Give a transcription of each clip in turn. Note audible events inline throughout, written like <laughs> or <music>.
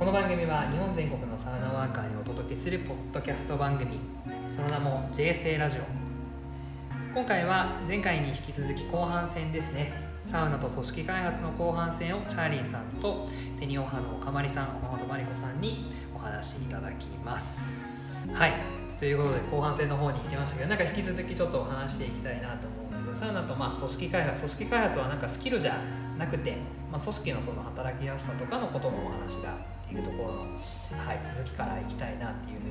この番組は日本全国のサウナワーカーにお届けするポッドキャスト番組。その名も JSA ラジオ。今回は前回に引き続き後半戦ですね。サウナと組織開発の後半戦をチャーリーさんとテニオハの岡まりさん岡本真理子さんにお話いただきます。はい。ということで後半戦の方に行きましたけどなんか引き続きちょっとお話していきたいなと思うんですけどサウナとまあ組織開発組織開発はなんかスキルじゃなくて、まあ、組織のその働きやすさとかのことのお話だいうところの、はい、続きからいきたいなっていうふうに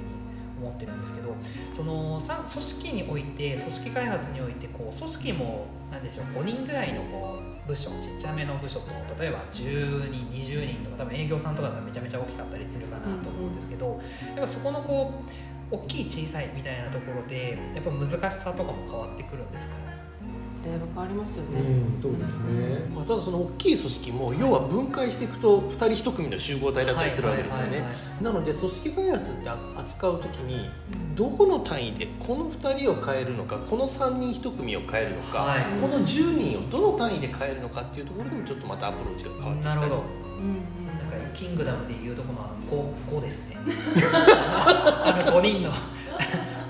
思ってるんですけどそのさ組織において組織開発においてこう組織も何でしょう5人ぐらいのこう部署ちっちゃめの部署と例えば10人20人とか多分営業さんとかだったらめちゃめちゃ大きかったりするかなと思うんですけど、やっぱそこのこう大きい小さいみたいなところでやっぱ難しさとかも変わってくるんですか？だいぶ変わりますよね。うん、そうですね。まあ、ただその大きい組織も要は分解していくと2人1組の集合体だったりするわけですよね。なので組織開発って扱う時にどこの単位でこの2人を変えるのかこの3人1組を変えるのか、はい、この10人をどの単位で変えるのかっていうところでもちょっとまたアプローチが変わってきたり。なるほど。うんキングダムでいうとこのあの 5, 5ですね <laughs> あの5人の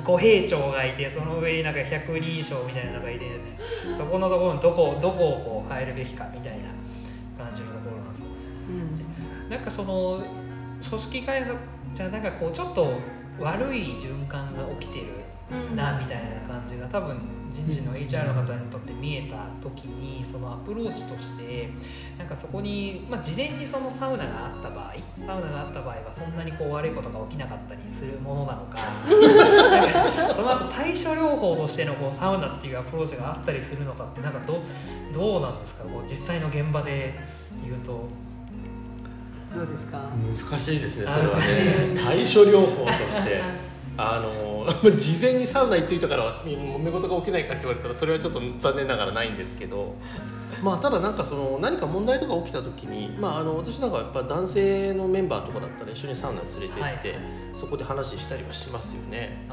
五兵長がいてその上になんか百人称みたいなのがいて、ね、そこのところのどこどこをこう変えるべきかみたいな感じのところなんです、うん、なんかその組織開発じゃなんかこうちょっと悪い循環が起きてるなみたいな感じが多分人事の HR の方にとって見えた時にそのアプローチとしてなんかそこに、まあ、事前にそのサウナがあった場合サウナがあった場合はそんなにこう悪いことが起きなかったりするものなのかかその後対処療法としてのこうサウナっていうアプローチがあったりするのかってなんかどどうなんですか？こう実際の現場で言うと。どうですか？難しいですねそれはね。対処療法として <laughs> あの <laughs> 事前にサウナ行っといたから揉め事が起きないかって言われたらそれはちょっと残念ながらないんですけど <laughs> まあただなんかその何か問題とか起きた時に、まあ、あの私なんかやっぱ男性のメンバーとかだったら一緒にサウナ連れて行って、はい、そこで話したりはしますよね。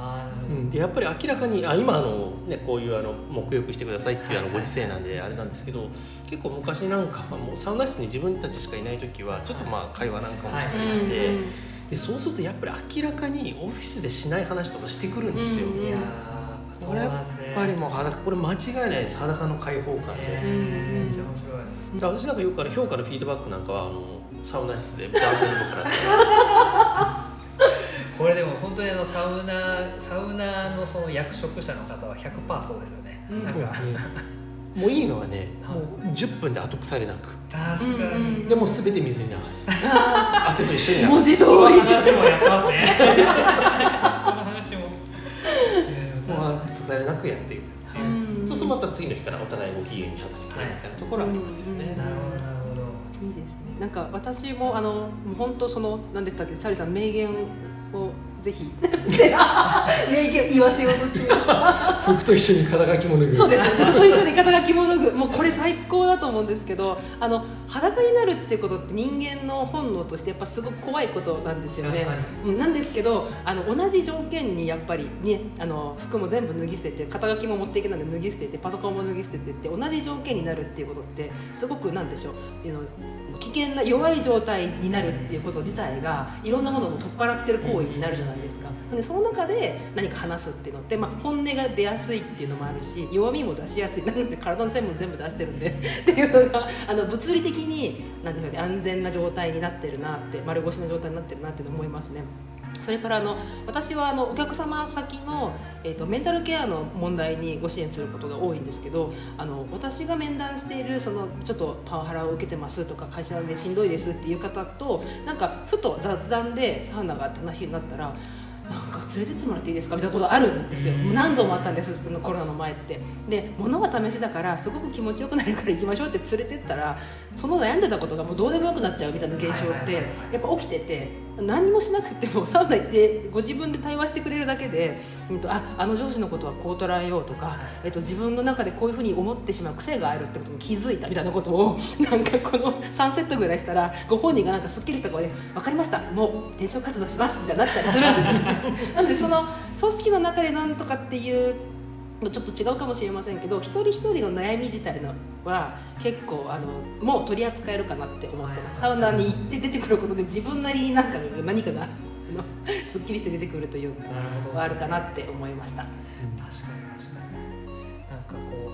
うん、でやっぱり明らかにあ今あの、ね、こういうあの沐浴してくださいっていうあのご時世なんであれなんですけど、結構昔なんかはもうサウナ室に自分たちしかいない時はちょっとまあ会話なんかもしたりして。はいでそうするとやっぱり明らかにオフィスでしない話とかしてくるんですよ。いやそれやっぱりもう裸これ間違いないです裸の開放感で。めっちゃ面白い。私なんかよくある評価のフィードバックなんかはあのサウナ室で男性の方から <laughs> これでも本当にあのサウナサウナのその役職者の方は100%そうですよね。うん、なんかもういいのはね、もう10分で後腐れなく。確かに。でも全て水に流す。汗と一緒に流す。文字通り。話もやってますね。この話ももう後腐れなくやっていく。っていう、そうするとまた次の日からお互いご機嫌に働きたいみたいなところありますよね、なるほどなるほど。いいですね。なんか私もあのもう本当その何でしたっけ？チャーリーさん名言をぜひ。名言言わせようとして服と一緒に肩書きも脱ぐ。そうです。服と一緒に肩書きも脱ぐ。もうこれ最高だと思うんですけどあの裸になるってことって人間の本能としてやっぱすごく怖いことなんですよね。なんですけどあの同じ条件にやっぱり、ね、あの服も全部脱ぎ捨てて肩書きも持っていけないので脱ぎ捨ててパソコンも脱ぎ捨ててって同じ条件になるっていうことってすごくなんでしょう危険な弱い状態になるっていうこと自体がいろんなものを取っ払ってる行為になるじゃないですかでその中で何か話すっていうのって、まあ、本音が出やすいっていうのもあるし弱みも出しやすいなので体の線も全部出してるんでっていうのがあの物理的に何でしょうね安全な状態になってるなって丸腰の状態になってるなって思いますね。それからあの私はあのお客様先の、えーと、メンタルケアの問題にご支援することが多いんですけどあの私が面談しているそのちょっとパワハラを受けてますとか会社でしんどいですっていう方となんかふと雑談でサウナがって話になったらなんか連れてってもらっていいですかみたいなことあるんですよ。何度もあったんですコロナの前って。で物は試しだからすごく気持ちよくなるから行きましょうって連れてったらその悩んでたことがもうどうでもよくなっちゃうみたいな現象ってやっぱ起きてて何もしなくてもサウナ行ってご自分で対話してくれるだけで、うんと、ああの上司のことはこう捉えようとか、えっと、自分の中でこういうふうに思ってしまう癖があるってことに気づいたみたいなことを <laughs> なんかこの3セットぐらいしたらご本人がなんかすっきりした顔で「分かりましたもう転職活動します」みたいになったりするんですよ。<laughs> なのでその組織の中でなんとかっていうちょっと違うかもしれませんけど一人一人の悩み自体のは結構あのもう取り扱えるかなって思ってます、サウナに行って出てくることで自分なりになんか何かがすっきりして出てくるというかはあるかなって思いました。確かに確かに。なんかこ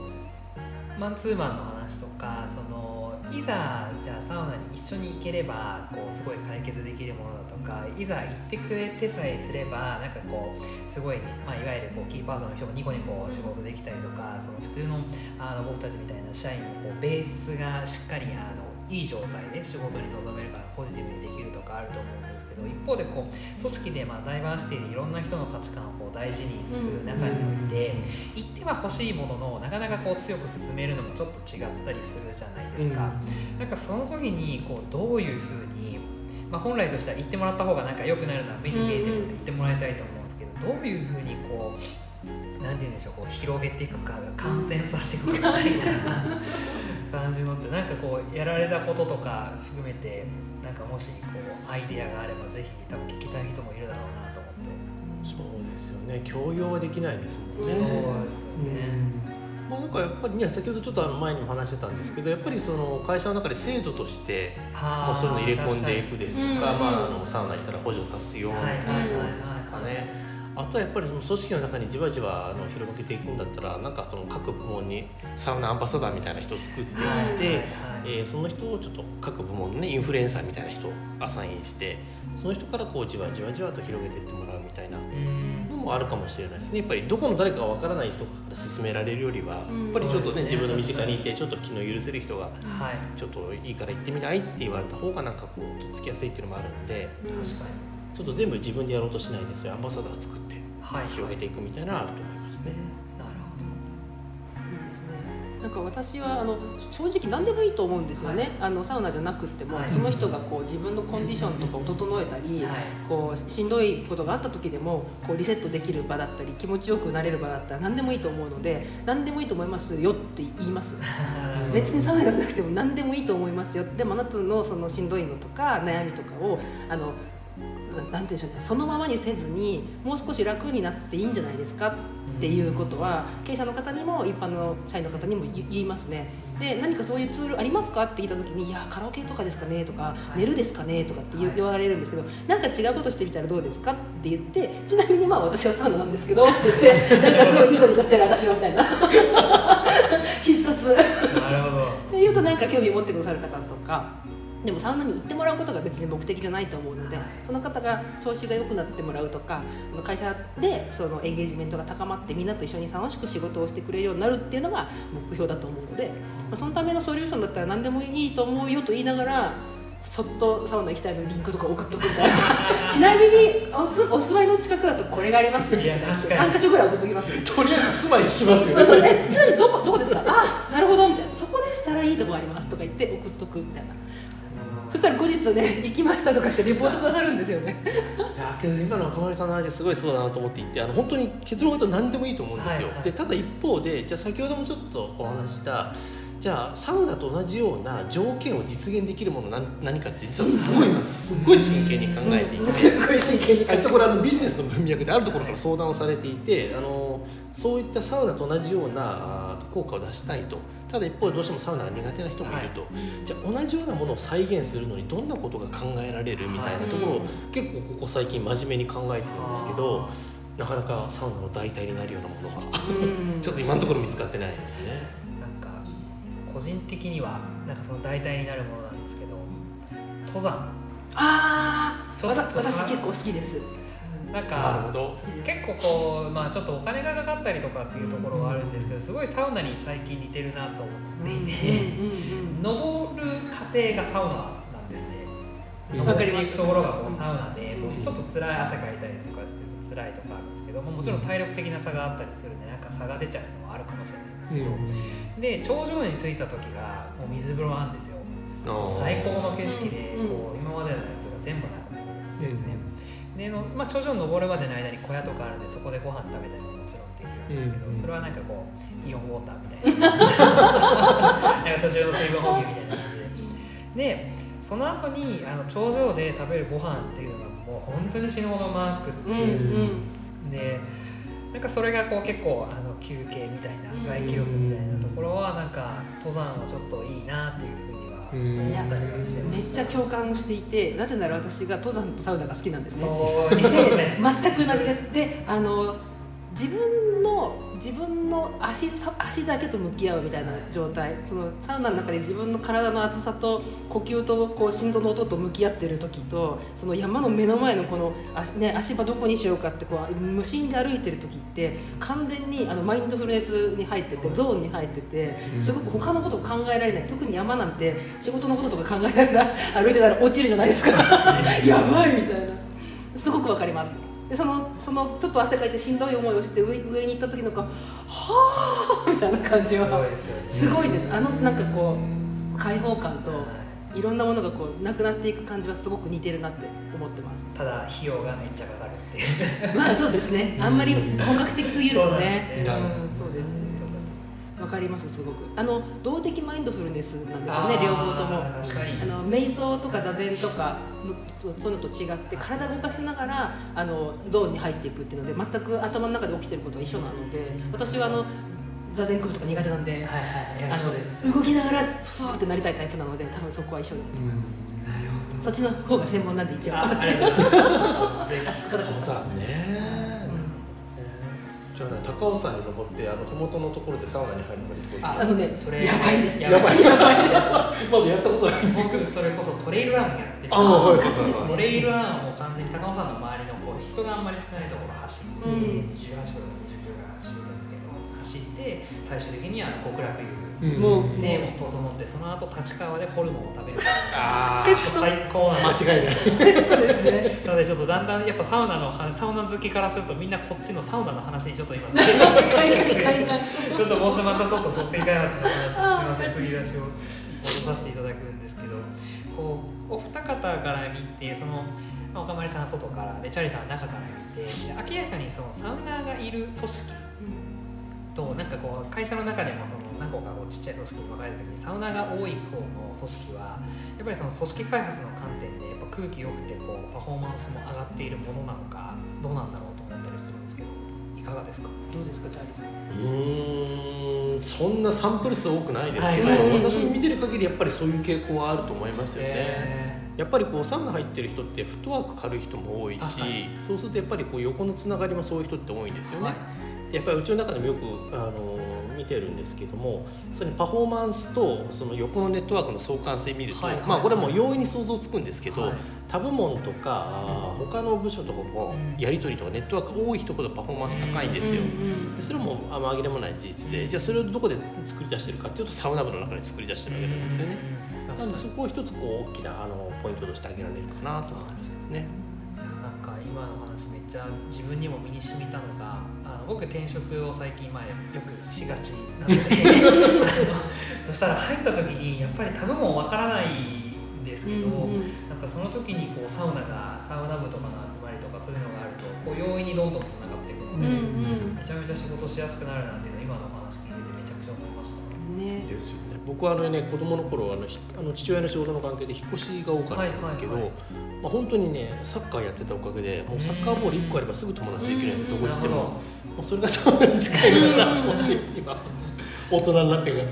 うマンツーマンの話とかそのいざじゃあサウナに一緒に行ければこうすごい解決できるものだとかいざ行ってくれてさえすればなんかこうすごい、まあ、いわゆるこうキーパーソンの人もニコニコ仕事できたりとかその普通のあの僕たちみたいな社員もこうベースがしっかりあのいい状態で仕事に臨めるからポジティブにできるとかあると思うんでけど一方でこう組織でまあダイバーシティでいろんな人の価値観をこう大事にする中において言っては欲しいもののなかなかこう強く進めるのもちょっと違ったりするじゃないですか。なんかその時にこうどういうふうにまあ、本来としては言ってもらった方がなんか良くなるのは目に見えてるので言ってもらいたいと思うんですけどどういうふうにこう何て言うんでしょうこう広げていくか感染させていくかみたいな感じのってなんかこうやられたこととか含めてなんかもしこうアイデアがあればぜひ多分聞きたい人もいるだろうなと思って。そうですよね強要はできないですもんね。そうですよね、まあ、なんかやっぱりね先ほどちょっとあの前にも話してたんですけどやっぱりその会社の中で制度としてまあそういうの入れ込んでいくですとか、まあ、あのサウナ行ったら補助貸すよみたいなものですとかね。あとはやっぱりその組織の中にじわじわあの広げていくんだったらなんかその各部門にサウナアンバサダーみたいな人を作っていって、えー、その人をちょっと各部門のねインフルエンサーみたいな人をアサインしてその人からこうじわじわじわと広げていってもらうみたいな。もあるかもしれないですね。やっぱりどこの誰かがわからない人から勧められるよりは、やっぱりちょっとね、ね、自分の身近にいてちょっと気の許せる人が、ちょっといいから行ってみないって言われた方がなんかこうとっつきやすいっていうのもあるんで。確かにちょっと全部自分でやろうとしないでそういうアンバサダー作って、はい、広げていくみたいなのあると思いますね。なんか私はあの正直何でもいいと思うんですよね、はい、あのサウナじゃなくても、はい、その人がこう自分のコンディションとかを整えたり、はい、こうしんどいことがあった時でもこうリセットできる場だったり気持ちよくなれる場だったら何でもいいと思うので何でもいいと思いますよって言います。<laughs> 別にサウナじゃなくても何でもいいと思いますよ。でもあなたのそのしんどいのとか悩みとかをあのなんて言うんでしょうね。そのままにせずにもう少し楽になっていいんじゃないですかっていうことは経営者の方にも一般の社員の方にも言いますね。で何かそういうツールありますかって聞いた時に「いやカラオケとかですかね」とか「寝るですかね」とかって言われるんですけどなんか違うことしてみたらどうですかって言ってちなみにまあ私はサウナなんですけど <laughs> って言ってなんかすごいニコニコしてる私はみたいな。<laughs> 必殺。なるほど。って言うとなんか興味持ってくださる方とかでもサウナに行ってもらうことが別に目的じゃないと思うのでその方が調子が良くなってもらうとか会社でそのエンゲージメントが高まってみんなと一緒に楽しく仕事をしてくれるようになるっていうのが目標だと思うので、まあ、そのためのソリューションだったら何でもいいと思うよと言いながらそっとサウナ行きたいのリンクとか送っとくみたいな。<laughs> ちなみにおつお住まいの近くだとこれがありますね。3か所ぐらい送っときますね。とりあえず住まい聞きますよ。ねそうそうえちなみにどこどこですか？あなるほどみたいな。そこでしたらいいとこありますとか言って送っとくみたいなそしたら後日ね行きましたとかってレポートくださるんですよね。いやけど今のかまりさんの話すごいそうだなと思っていてあの本当に結論が言うと何でもいいと思うんですよ、はいはい、でただ一方でじゃあ先ほどもちょっとお話したじゃあサウナと同じような条件を実現できるもの何何かって実はすごい今すごい真剣に考えていて、うん、<laughs> すごい真剣に考えて。これあのビジネスの文脈であるところから相談をされていてあのそういったサウナと同じような効果を出したいと。ただ一方でどうしてもサウナが苦手な人もいると、はい、じゃあ同じようなものを再現するのにどんなことが考えられるみたいなところを、結構ここ最近真面目に考えてるんですけど。なかなかサウナの代替になるようなものが <laughs> ちょっと今のところ見つかってないですね。なんか個人的にはなんかその代替になるものなんですけど登山。ああ私結構好きですなんか結構こうまあちょっとお金がかかったりとかっていうところはあるんですけどすごいサウナに最近似てるなと思っていて登る過程がサウナなんですね。登っていくところがこうサウナでこうちょっと辛い汗かいたりとかして辛いとかあるんですけどももちろん体力的な差があったりするんでなんか差が出ちゃうのはあるかもしれないんですけど、で頂上に着いた時がもう水風呂なんですよ。最高の景色でこう今までのやつが全部なくなるんですね、での、まあ、頂上に登るまでの間に小屋とかあるんでそこでご飯食べたりももちろんできるんですけど、うん、それはなんかこうイオンウォーターみたいな。<laughs> なんか途中の水分補給みたいな感じで。でその後にあの頂上で食べるご飯っていうのがもう本当に死ぬほどマークって、う。んうん、でなんかそれがこう結構あの休憩みたいな外気浴みたいなところはなんか登山はちょっといいなっていうふうには思ったりはしてめっちゃ共感をしていてなぜなら私が登山とサウナが好きなんですね。そう。ですね全く同じです。であの自分の自分の足足だけと向き合うみたいな状態。そのサウナの中で自分の体の厚さと呼吸とこう心臓の音と向き合ってる時とその山の目の前のこの足,、ね、足場どこにしようかってこう無心で歩いてる時って完全にあのマインドフルネスに入っててゾーンに入っててすごく他のことを考えられない。特に山なんて仕事のこととか考えながら歩いてたら落ちるじゃないですか。<laughs> やばいみたいな。すごくわかりますでそのそのちょっと汗かいてしんどい思いをして上上に行った時のかはあみたいな感じはすごいですあのなんかこう開放感とい。ろんなものがこうなくなっていく感じはすごく似てるなって思ってます。ただ費用がめっちゃかかるっていう。まあそうですね。あんまり本格的すぎるとね、うん、そうですねわかりますすごく。あの動的マインドフルネスなんですよね両方とも。あの瞑想とか座禅とかそういうのと違って体動かしながらあのゾーンに入っていくっていうので全く頭の中で起きてることは一緒なので私はあの座禅組むとか苦手なんで、はいはい、あの動きながらふわってなりたいタイプなので多分そこは一緒だと思います、うん、なるほど。そっちの方が専門なんで一応私 <laughs> ねじゃあ、ね、高尾山に登ってあの麓のところでサウナに入るのが理想あのねそれやばいです。やばい。やばい。です。まだやったことない僕それこそトレイルランやってる。ああ勝ちですね。トレイルランを完全に高尾山の周りのこう人があんまり少ないところ走って、うん、18キロとか20キロぐらい走るんですけど走って最終的には極楽湯もうね整ってその後立川でホルモンを食べる。あセット最高な間違いない。セットですね。それでちょっとだんだんやっぱサウナのサウナ好きからするとみんなこっちのサウナの話にちょっと今。<laughs> ちょっともっとまたちょっと組織開発の話すみません。次出しを戻させていただくんですけどこうお二方から見てその岡丸さんは外からでチャーリーさんは中から見て明らかにそのサウナーがいる組織、となんかこう会社の中でもその何個かこうちっちゃい組織に分かれた時にサウナが多い方の組織はやっぱりその組織開発の観点でやっぱ空気良くてこうパフォーマンスも上がっているものなのかどうなんだろうと思ったりするんですけどいかがですか？どうですか？チャーリーさん。うんそんなサンプル数多くないですけど、はい。はい、私の見てる限りやっぱりそういう傾向はあると思いますよね、やっぱりこうサウナ入ってる人ってフットワーク軽い人も多いしそうするとやっぱりこう横のつながりもそういう人って多いんですよね、はいやっぱりうちの中でもよくあの見てるんですけどもそのパフォーマンスとその横のネットワークの相関性見ると、はいはい、まあこれも容易に想像つくんですけど、はい、他部門とか、うん、他の部署とかもやり取りとかネットワーク多い人ほどパフォーマンス高いんですよ。でそれもあ紛れもない事実でじゃあそれをどこで作り出してるかっていうとサウナ部の中で作り出してるわけなんですよね。なのでそこを一つこう大きなあのポイントとして挙げられるかなと思いますけどね。話めっちゃ自分にも身に染みたのが僕転職を最近前よくしがちなので <laughs> <laughs> そしたら入った時にやっぱりタグもわからないんですけど、うんうん、なんかその時にこうサウナがサウナ部とかの集まりとかそういうのがあるとこう容易にどんどんつながっていくので、うんうん、めちゃめちゃ仕事しやすくなるなっていうのは今のお話聞いててめちゃくちゃ思いました。ね、ですよね僕はあのね子供の頃あのあの父親の仕事の関係で引っ越しが多かったんですけど、はいはいはい。まあ、本当にねサッカーやってたおかげでもうサッカーボール1個あればすぐ友達できるんですよどこ行ってももうそれがそんなに近いのかなと思って今大人になってから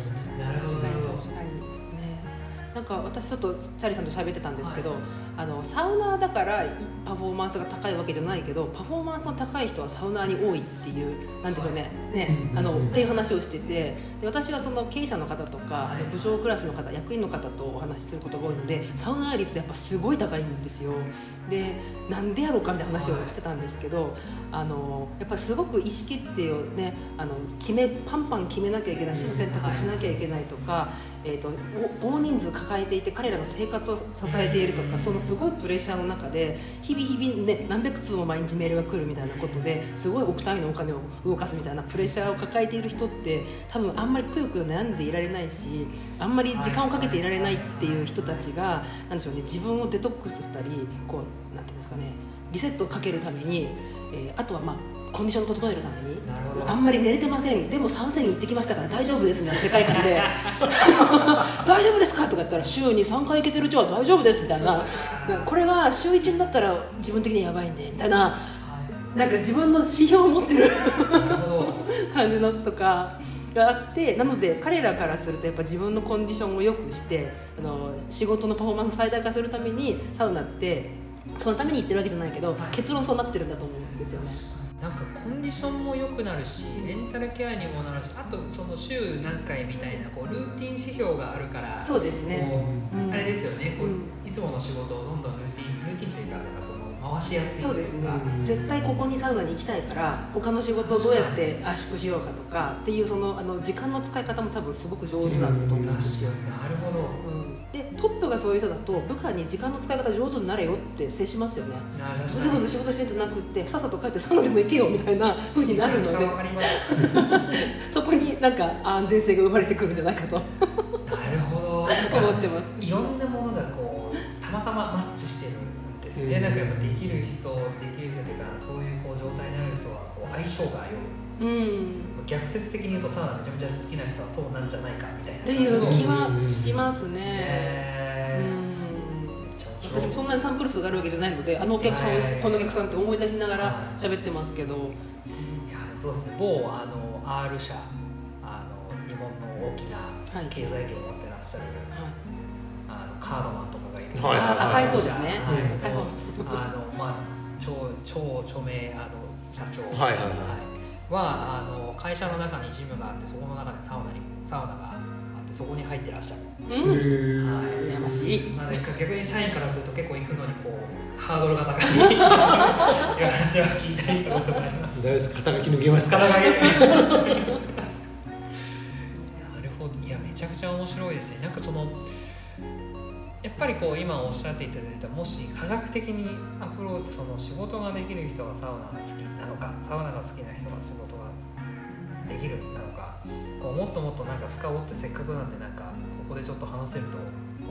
なんか私ちょっとチャーリーさんと喋ってたんですけど、はい。あのサウナーだからパフォーマンスが高いわけじゃないけどパフォーマンスの高い人はサウナーに多いっていうなんでしょうね。ねあのっていう話をしててで私はその経営者の方とかあの部長クラスの方役員の方とお話しすることが多いのでサウナー率やっぱすごい高いんですよ。でなんでやろうかみたいな話をしてたんですけどあのやっぱりすごく意思決定をねあの決めパンパン決めなきゃいけない取捨選択をしなきゃいけないとか、えーと、大人数抱えていて彼らの生活を支えているとかそのすごいプレッシャーの中で日々日々、ね、何百通も毎日メールが来るみたいなことですごい億単位のお金を動かすみたいなプレッシャーを抱えている人って多分あんまりくよくよ悩んでいられないしあんまり時間をかけていられないっていう人たちがなんでしょうね自分をデトックスしたりこうなんていうんですかねリセットをかけるために、えー、あとはまあコンディションを整えるためにあんまり寝れてません。でも参戦行ってきましたから大丈夫ですみたいな世界観で。<laughs> 大丈夫ですか？とか言ったら週に3回行けてるうちは大丈夫ですみたいな。これは週1になったら自分的にやばいんでみたいな。なんか自分の指標を持ってる。感じのとかがあってなので彼らからするとやっぱ自分のコンディションを良くしてあの仕事のパフォーマンスを最大化するためにサウナってそのために言ってるわけじゃないけど、はい、結論そうなってるんだと思うんですよね。なんかコンディションも良くなるしメンタルケアにもなるしあとその週何回みたいなこうルーティン指標があるからそうですね、あれですよね。こう、いつもの仕事をどんどんルーティンルーティンというかその回しやすいそうですね。絶対ここにサウナに行きたいから他の仕事をどうやって圧縮しようかとかっていうそのあの時間の使い方も多分すごく上手なんだと思うんですよ、なるほど、うんでトップがそういう人だと部下に時間の使い方上手になれよって接しますよね。ぐずぐず仕事してんじゃなくってさっさと帰ってサウナでも行けよみたいなふうになるので。そこになんか安全性が生まれてくるんじゃないかと。なるほど。思ってます。いろんなものがこうたまたまマッチしてるんですね、うん、なんかやっぱできる人できる人というかそういうこう状態になる人はこう相性が良い、うん、逆説的に言うとサウナめちゃめちゃ好きな人はそうなんじゃないかみたいな。っていう気はしますね、私もそんなにサンプル数があるわけじゃないのであのお客さん、このお客さんって思い出しながら喋ってますけど、いやそうですね。某あの R 社あの日本の大きな経済圏を持ってらっしゃる、はい、あのカードマンとかがいる、はい、赤い方ですね、はい、赤い方。あのまあ超超著名あの社長。はいはい。はいはあの会社の中にジムがあってそこの中でサウナにサウナがあってそこに入ってらっしゃる、うん、はい、羨ましい。なので逆に社員からすると結構行くのにこうハードルが高い。<laughs> いう話は聞いたりしたことがあります。大丈夫です肩書き抜けますか肩書きなるほど。いやめちゃくちゃ面白いですね。なんかそのやっぱりこう今おっしゃっていただいたもし科学的にアプローチその仕事ができる人がサウナが好きなのかサウナが好きな人が仕事ができるなのかこうもっともっとなんか深掘ってせっかくなんでなんかここでちょっと話せると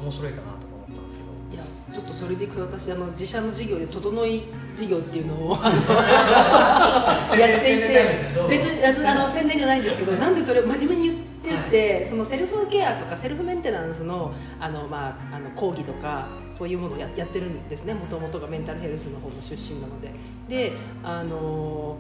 面白いかなと思ったんですけど。いやちょっとそれでいくと私あの自社の事業で整い事業っていうのを <laughs> やっていて別にあの宣伝じゃないんですけどなんでそれを真面目に言っで、そのセルフケアとかセルフメンテナンスのあの、まあ、あの講義とかそういうものをややってるんですねもともとがメンタルヘルスの方の出身なので。であの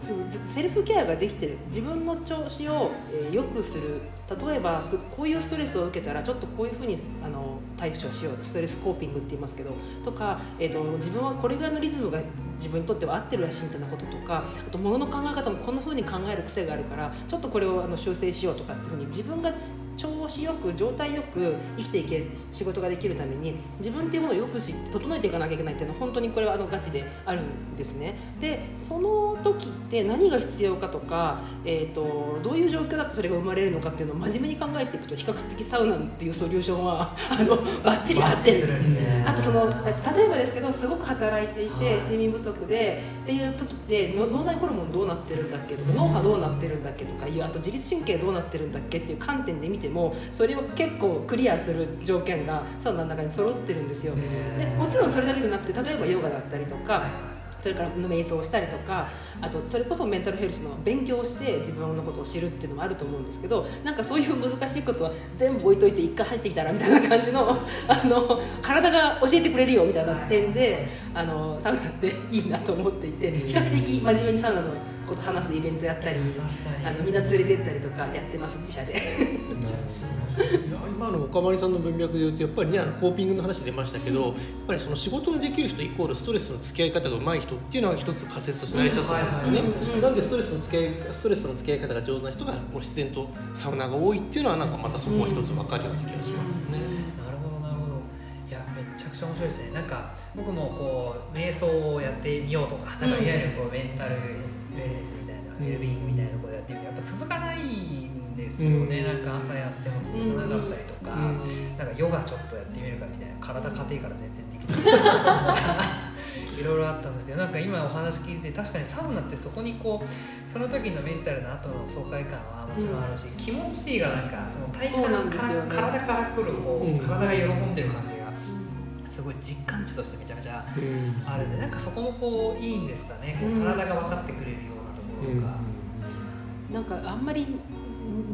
セルフケアができてる自分の調子を良くする例えばこういうストレスを受けたらちょっとこういうふうにあの対処しようストレスコーピングって言いますけどとか、えーと、自分はこれぐらいのリズムが自分にとっては合ってるらしいみたいなこととかあと物の考え方もこんなふうに考える癖があるからちょっとこれをあの修正しようとかっていうふうに自分が調子よく状態よく生きていけ仕事ができるために自分っていうものをよくし整えていかなきゃいけないっていうのは本当にこれはあのガチであるんですね。でその時って何が必要かとか、えーと、どういう状況だとそれが生まれるのかっていうのを真面目に考えていくと比較的サウナっていうソリューションは <laughs> あのバッチリ合ってる、ね、あとその例えばですけどすごく働いていて睡眠不足でっていう時って脳内ホルモンどうなってるんだっけとか脳波どうなってるんだっけとかいうあと自律神経どうなってるんだっけっていう観点で見てもそれを結構クリアする条件がサウナの中に揃ってるんですよ。でもちろんそれだけじゃなくて例えばヨガだったりとかそれから瞑想をしたりとかあとそれこそメンタルヘルスの勉強をして自分のことを知るっていうのもあると思うんですけどなんかそういう難しいことは全部置いといて一回入ってきたらみたいな感じの <laughs> あの体が教えてくれるよみたいな点であのサウナっていいなと思っていて比較的真面目にサウナのこと話すイベントやったりあのみんな連れてったりとかやってます自社で。今の岡丸さんの文脈でいうとやっぱりねあのコーピングの話出ましたけどやっぱりその仕事ができる人イコールストレスの付き合い方が上手い人っていうのが一つ仮説として成り立つんですよね。なんでストレスの付き合いストレスの付き合い方が上手な人が自然とサウナが多いっていうのはなんかまたそこは一つ分かるような気がしますよね。なるほどなるほど。いやめちゃくちゃ面白いですね。なんか僕もこう瞑想をやってみようとかなんかいわゆるこうメンタルウェルネスみたいな、ウェルビーイングみたいなことやってみるやっぱ続かないんですよね、なんか朝やっても続かなかったりとか、なんかヨガちょっとやってみるかみたいな。体家庭から全然できない。いろいろあったんですけどなんか今お話聞いて確かにサウナってそこにこうその時のメンタルの後の爽快感はもちろんあるし、うん、気持ちいいがなんかその体感から、ね、体からくるこう、うん、体が喜んでる感じがすごい実感値としてめちゃめちゃあるんで、うん、なんかそこもこういいんですかね。こう体が分かってくれるようなところとか、うん、なんかあんまり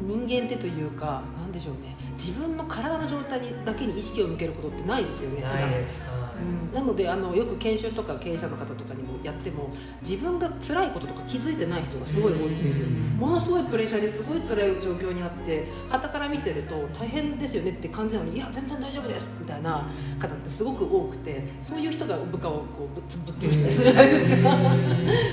人間ってというかなんでしょうね。自分の体の状態にだけに意識を向けることってないですよね。ないです。うん、なのであのよく研修とか経営者の方とかにもやっても自分が辛いこととか気づいてない人がすごい多いんですよ、ものすごいプレッシャーですごい辛い状況にあって傍から見てると大変ですよねって感じなのにいや全然大丈夫ですみたいな方ってすごく多くてそういう人が部下をこうぶっつぶっつしたりするじゃないですか。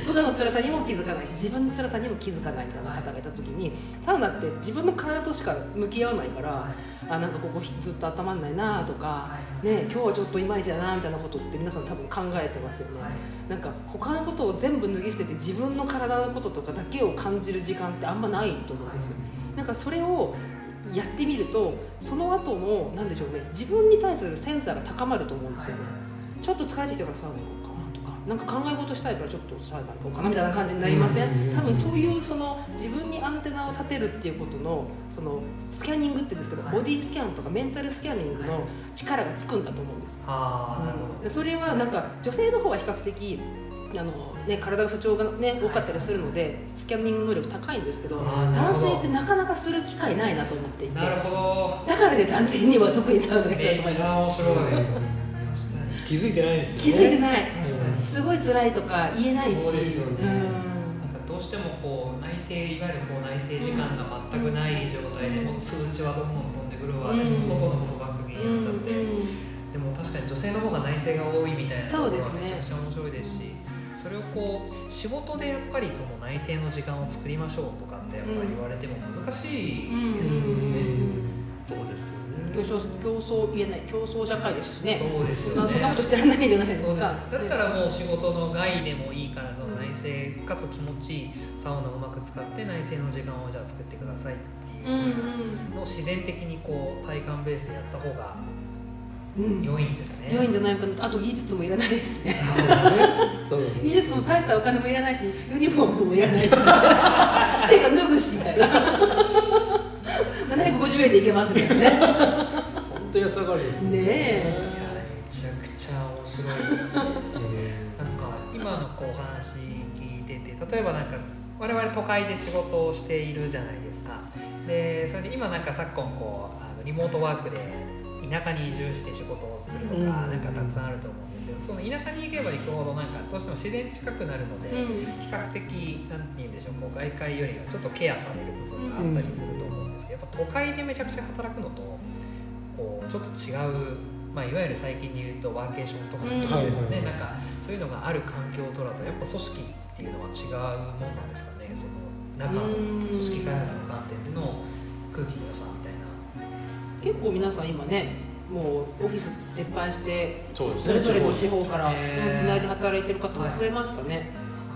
部下の辛さにも気づかないし自分の辛さにも気づかないみたいな方がいた時にサウナって自分の体としか向き合わないからあなんかここずっと温まんないなとか、ね、今日はちょっといまいちだなみたいなことって皆さん多分考えてますよね、はい、なんか他のことを全部脱ぎ捨てて自分の体のこととかだけを感じる時間ってあんまないと思うんですよ、なんかそれをやってみるとその後も何でしょうね自分に対するセンサーが高まると思うんですよね、ちょっと疲れてきたからサウナ行こうなんか考え事したいからちょっとサウナ行こうかなみたいな感じになりません？多分そういうその自分にアンテナを立てるっていうことのそのスキャニングって言うんですけどボディスキャンとかメンタルスキャニングの力がつくんだと思うんです、うん、それはなんか女性の方は比較的あのね、体が不調が、ね、多かったりするのでスキャニング能力高いんですけど男性ってなかなかする機会ないなと思っていて。なるほど。だからね男性には特にサウナが必要だと思います。気づいてないですよね。気づいてない。すごい辛いとか言えないし。そうですよね、なんかどうしてもこう内省いわゆるこう内省時間が全くない状態で、もう通知はどんどん飛んでくるわ、でも外のことばっかりやっちゃって、でも確かに女性の方が内省が多いみたいなところがめちゃくちゃ面白いですしそれをこう仕事でやっぱりその内省の時間を作りましょうとかってやっぱり言われても難しいですよね。そうですよ競争競争言えない競争社会ですしね。そうですよね、そんなことしてらんないじゃないですか。だったらもう仕事の外でもいいからその内政かつ気持ちいいサウナをうまく使って内政の時間をじゃあ作ってくださいっていうのを自然的にこう体感ベースでやった方が良いんですね、うん、良いんじゃないかな。あと技術もいらないです <laughs> ね。<laughs> 技術も大したお金もいらないしユニフォームもいらないし。<laughs> ていうか脱ぐしみたいな。750円でいけますね。本当安上がりですね。ねえ。めちゃくちゃ面白いです、<laughs> なんか今のこうお話聞いてて例えばなんか我々都会で仕事をしているじゃないですか。でそれで今なんか昨今こうあのリモートワークで田舎に移住して仕事をするとか、うん、なんかたくさんあると思うんですけどその田舎に行けば行くほどなんかどうしても自然近くなるので、うん、比較的なんて言うんでしょうこう外界よりはちょっとケアされる部分があったりすると思うんですけど、やっぱ都会でめちゃくちゃ働くのとこうちょっと違う、まあ、いわゆる最近で言うとワーケーションとかってですかね、うん、なんかそういうのがある環境とだとやっぱ組織っていうのは違うもんなんですかね。その中の組織開発の観点での空気の良さみたいな。結構皆さん今ねもうオフィス撤廃してそれぞれの地方からつないで働いてる方が増えましたね。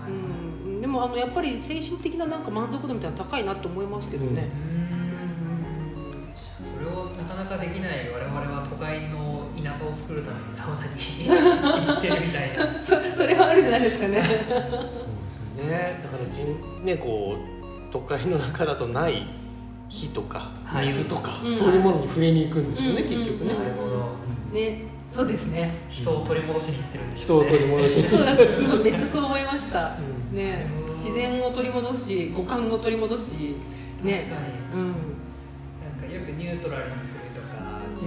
うん、でもあのやっぱり精神的ななんか満足度みたいな高いなと思いますけどね。それをなかできない我々は都会の田舎を作るためにサウナに行ってるみたいな。<laughs> そそれはあるじゃないですかね。そうですよね。だからじねこう都会の中だとない火とか水とか、はい、そういうものに触れに行くんですよね、うん、結局ね、なるほどね。そうですね。人を取り戻しに行ってるんです、ね、人を取り戻しにそうなんです。今めっちゃそう思いました、うん、ね。自然を取り戻し五感を取り戻し。ね。うん。なんかよくニュートラルにす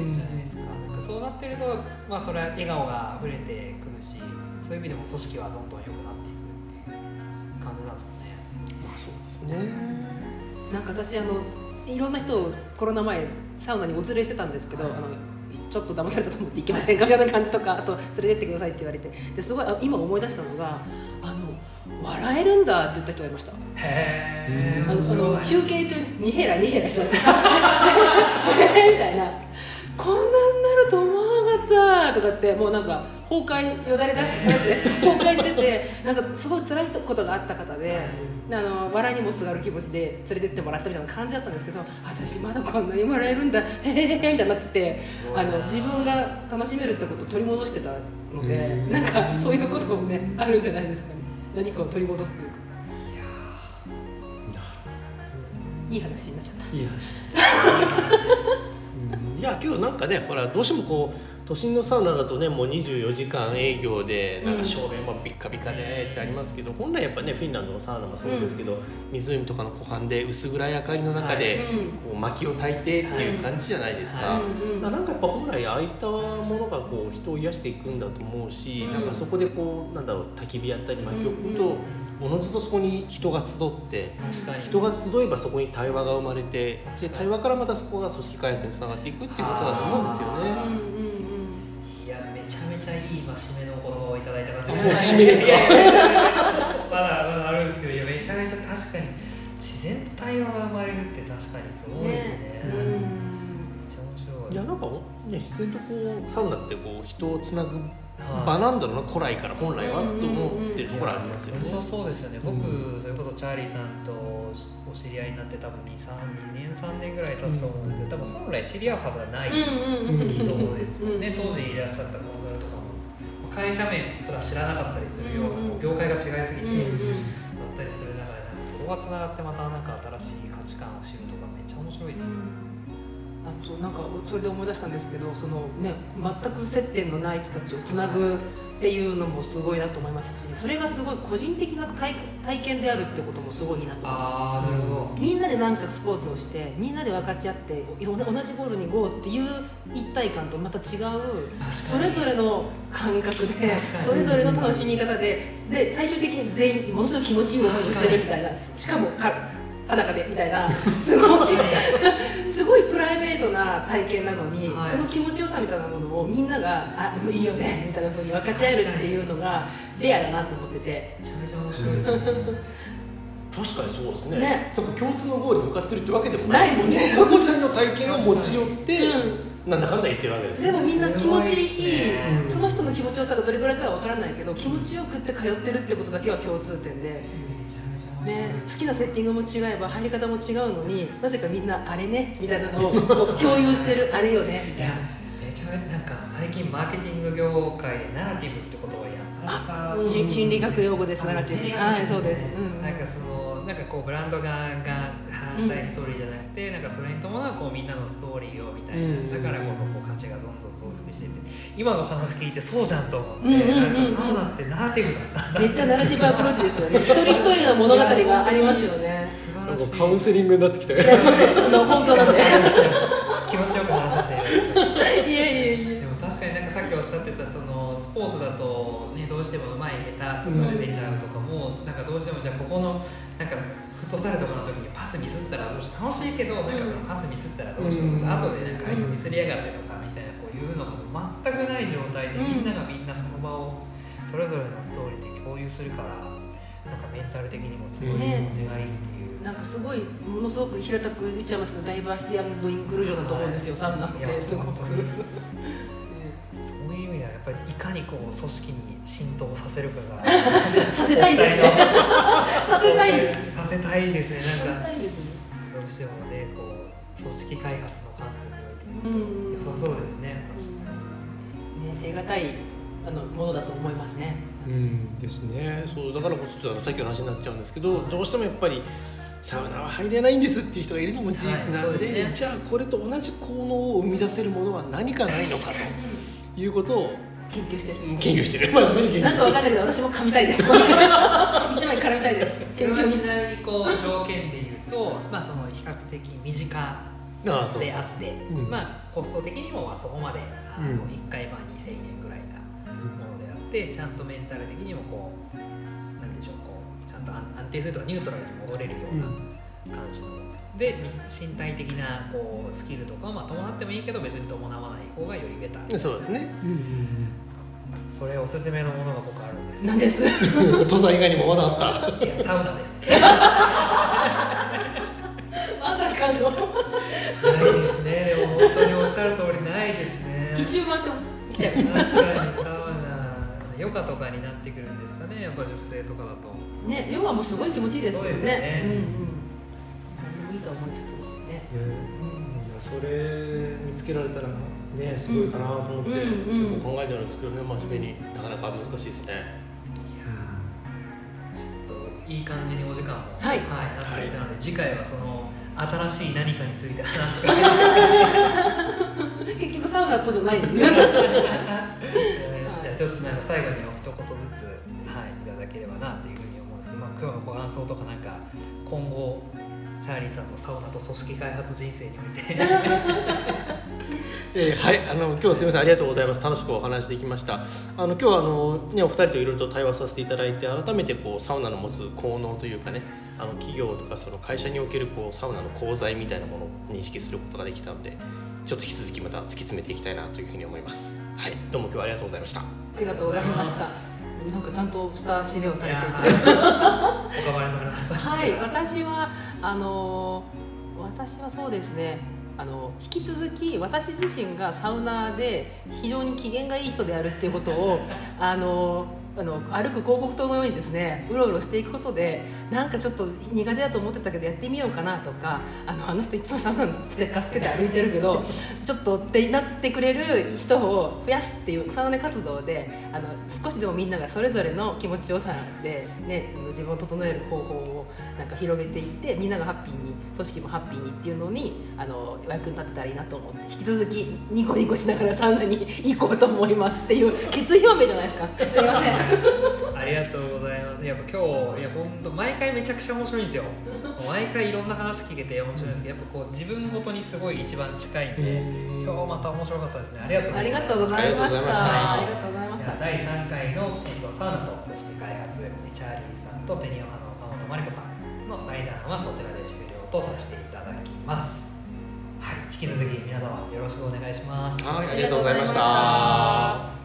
るじゃないですかうん、なんかそうなってるとまあそれは笑顔が溢れてくるしそういう意味でも組織はどんどん良くなっていくっていう感じなんですかね。まあそうですね。なんか私あのいろんな人をコロナ前サウナにお連れしてたんですけど、はい、あのちょっと騙されたと思って行きませんかみたいな感じとかあと連れてってくださいって言われて。ですごい今思い出したのがあの笑えるんだって言った人がいました。へえその休憩中にニヘラニヘラしてたんですよ。<laughs> みたいなったとかってもうなんか崩壊よだれだってまして崩壊しててなんかすごい辛いことがあった方であの笑いにもすがる気持ちで連れてってもらったみたいな感じだったんですけど私まだこんなに笑えるんだへへへみたいになっててあの自分が楽しめるってことを取り戻してたのでなんかそういうこともねあるんじゃないですかね。何かを取り戻すというか。いい話になっちゃった。いい話けどなんかねほらどうしてもこう都心のサウナだとねもう24時間営業でなんか照明もビッカビカでってありますけど、本来やっぱねフィンランドのサウナもそうですけど、湖とかの湖畔で薄暗い明かりの中で、こう薪を焚いてっていう感じじゃないですか,、だからなんかやっぱ本来ああいったものがこう人を癒していくんだと思うし、なんかそこでこうなんだろう焚き火やったり薪を置くと、おのずとそこに人が集って人が集えばそこに対話が生まれてで対話からまたそこが組織開発につながっていくっていうことだと思うんですよね。ちゃめちゃいい、まあ、締めの言葉をいただいた感じもう締めですか？<laughs> まだまだあるんですけどいやめちゃめちゃ確かに自然と対話が生まれるって確かにそうですね、ね、い。やなんか、ね、自然とこうサウナってこう人をつなぐ場なんだろうな古来から本来はと思ってるところありますよね。本当そうですよね。僕、それこそチャーリーさんとお知り合いになって多分2、3、2年、3年ぐらい経つと思うんですけど、多分本来知り合うはずはない人ですもんね。当時いらっしゃったコンサルとかも会社名すら知らなかったりするような、業界が違いすぎて、だったりする中でそこがつながってまたなんか新しい価値観を知るとかめっちゃ面白いですよね。あとなんかそれで思い出したんですけどその、ね、全く接点のない人たちをつなぐっていうのもすごいなと思いますしそれがすごい個人的な体体験であるってこともすごいいいなと思います。あなるほど。みんなでなんかスポーツをしてみんなで分かち合って同じゴールに GO っていう一体感とまた違うそれぞれの感覚でそれぞれの楽しみ方でで最終的に全員ものすごい気持ちいい思いをしてるみたいな。しかもか裸でみたいな。すごいすごいプライベートな体験なのに、はい、その気持ちよさみたいなものをみんなが「あもういいよね」みたいなふうに分かち合えるっていうのがレアだなと思ってて。めちゃめちゃ面白いですね。<laughs> 確かにそうですね。ね。多分共通のゴールに向かってるってわけでもないですよね。個人の体験を持ち寄って、うん、なんだかんだ言ってるわけですでもみんな気持ちいい、ね、その人の気持ちよさがどれぐらいかは分からないけど気持ちよくって通ってるってことだけは共通点で、ね、好きなセッティングも違えば入り方も違うのになぜかみんなあれねみたいなのを共有してるあれよねいやめちゃめちゃなんか最近マーケティング業界でナラティブって言葉をやったあ心理学用語ですナラティブはいそうです、うん、なんかそのなんかこうブランド側が話したいストーリーじゃなくて、うん、なんかそれに伴うこうみんなのストーリーをみたいな、うん、だからこそこう価値がどんどん増幅してて今の話聞いてそうじゃんと思って、うんうんうん、サウナってナラティブだっためっちゃナラティブアプローチですよね。一人一人の物語がありますよね。なんかカウンセリングになってきたよ。すみません本当なんで。気持ちよく話させていただいて。<laughs> いやいやいやでも確かになんかさっきおっしゃってたそのスポーツだとねどうしてもうまい下手とかで出ちゃうとかも、うん、なんかどうしてもじゃあここのなんかフットサルとかの時にパスミスったらどうし楽しいけど、なんかそのパスミスったらどうしようとか、うん、後でなんかあいつミスりやがってとかみたいなこういうのが全くない状態で、みんながみんなその場をそれぞれのストーリーで共有するからなんかメンタル的にもすごい気持ちがいいっていう。なんかすごいものすごく平たく言っちゃいますけどダイバーシティインクルージョンだと思うんですよ、はい、サウナってすごく。かにこう組織に浸透させるかが <laughs> させたいんですね。<laughs> させたいさせたいですね。なんかどうしてもねこう組織開発の観点において良さそうですね確かに。ね得難いあのものだと思いますね。うんですね。そうだからこそさっきの話になっちゃうんですけどどうしてもやっぱりサウナは入れないんですっていう人がいるのも事実なのではいでね、じゃあこれと同じ効能を生み出せるものは何かないのかということを研究してる。研究してる、<laughs> まあ、なんかわかんないけど私も噛みたいです。<laughs> 一枚絡みたいです。研究。ちなみにこう条件で言うと、まあ、その比較的身近であってまあコスト的にもまあそこまであの1回まあ2000円ぐらいなものであってちゃんとメンタル的にもこうなんでしょうこうちゃんと安定するとニュートラルに戻れるような感じの、で身体的なこうスキルとかはまあ伴ってもいいけど別に伴わない方がよりベター。そうですね、うんうんうんそれおすすめのものが僕あるんです何です。<laughs> 登山以外にもまだあった。いやサウナです。<laughs> まさかの。ないですね。でも本当におっしゃる通りないですね。一周回ってきちゃう。確かにサウナヨガとかになってくるんですかね。やっぱ女性とかだと。ねヨガもすごい気持ちいいですけどね。ね、うんうん、何でもいいと思いつつね、うん、それ見つけられたらねすごいかなと思って、うんうん、考えてるんですけどね真面目に。なかなか難しいですね。いい感じにお時間も、はい、はい、なってきたので、はい、次回はその新しい何かについて話す。か <laughs> 結局サウナとじゃないんでじゃあちょっとなんか最後にお一言ずつ、はい、いただければなというふうに思うんですけど、まあ、今日のご感想とかなんか今後チャーリーさんのサウナと組織開発人生において <laughs> えー、はいあの今日はすみません。ありがとうございます。楽しくお話できました。あの今日はあの、ね、お二人といろいろと対話させていただいて改めてこうサウナの持つ効能というかねあの企業とかその会社におけるこうサウナの功罪みたいなものを認識することができたのでちょっと引き続きまた突き詰めていきたいなというふうに思います。はいどうも今日はありがとうございました。ありがとうございましたなんかちゃんとした締めをされていてはい私はあの私はそうですねあの引き続き私自身がサウナーで非常に機嫌がいい人であるっていうことをあのあの歩く広告塔のようにですねうろうろしていくことでなんかちょっと苦手だと思ってたけどやってみようかなとかあのあの人いつもサウナのステッカーつけて歩いてるけどちょっとってなってくれる人を増やすっていう草の根活動であの少しでもみんながそれぞれの気持ちよさで、ね、自分を整える方法をなんか広げていってみんながハッピーに組織もハッピーにっていうのにあの役に立てたらいいなと思って引き続きニコニコしながらサウナに行こうと思いますっていう決意表明じゃないですか。すいません。ありがとうございます。やっぱ今日いや本当毎回めちゃくちゃ面白いんですよ。毎回いろんな話聞けて面白いんですけどやっぱこう自分ごとにすごい一番近いんで今日また面白かったですね。ありがとうありがとうございました。ありがとうございました。第3回の、えっと、サウナと組織開発チャーリーさんとテニオ派の岡本真理子さんの対談はこちらで終了とさせていただきます。はい。引き続き皆様よろしくお願いします。はいありがとうございました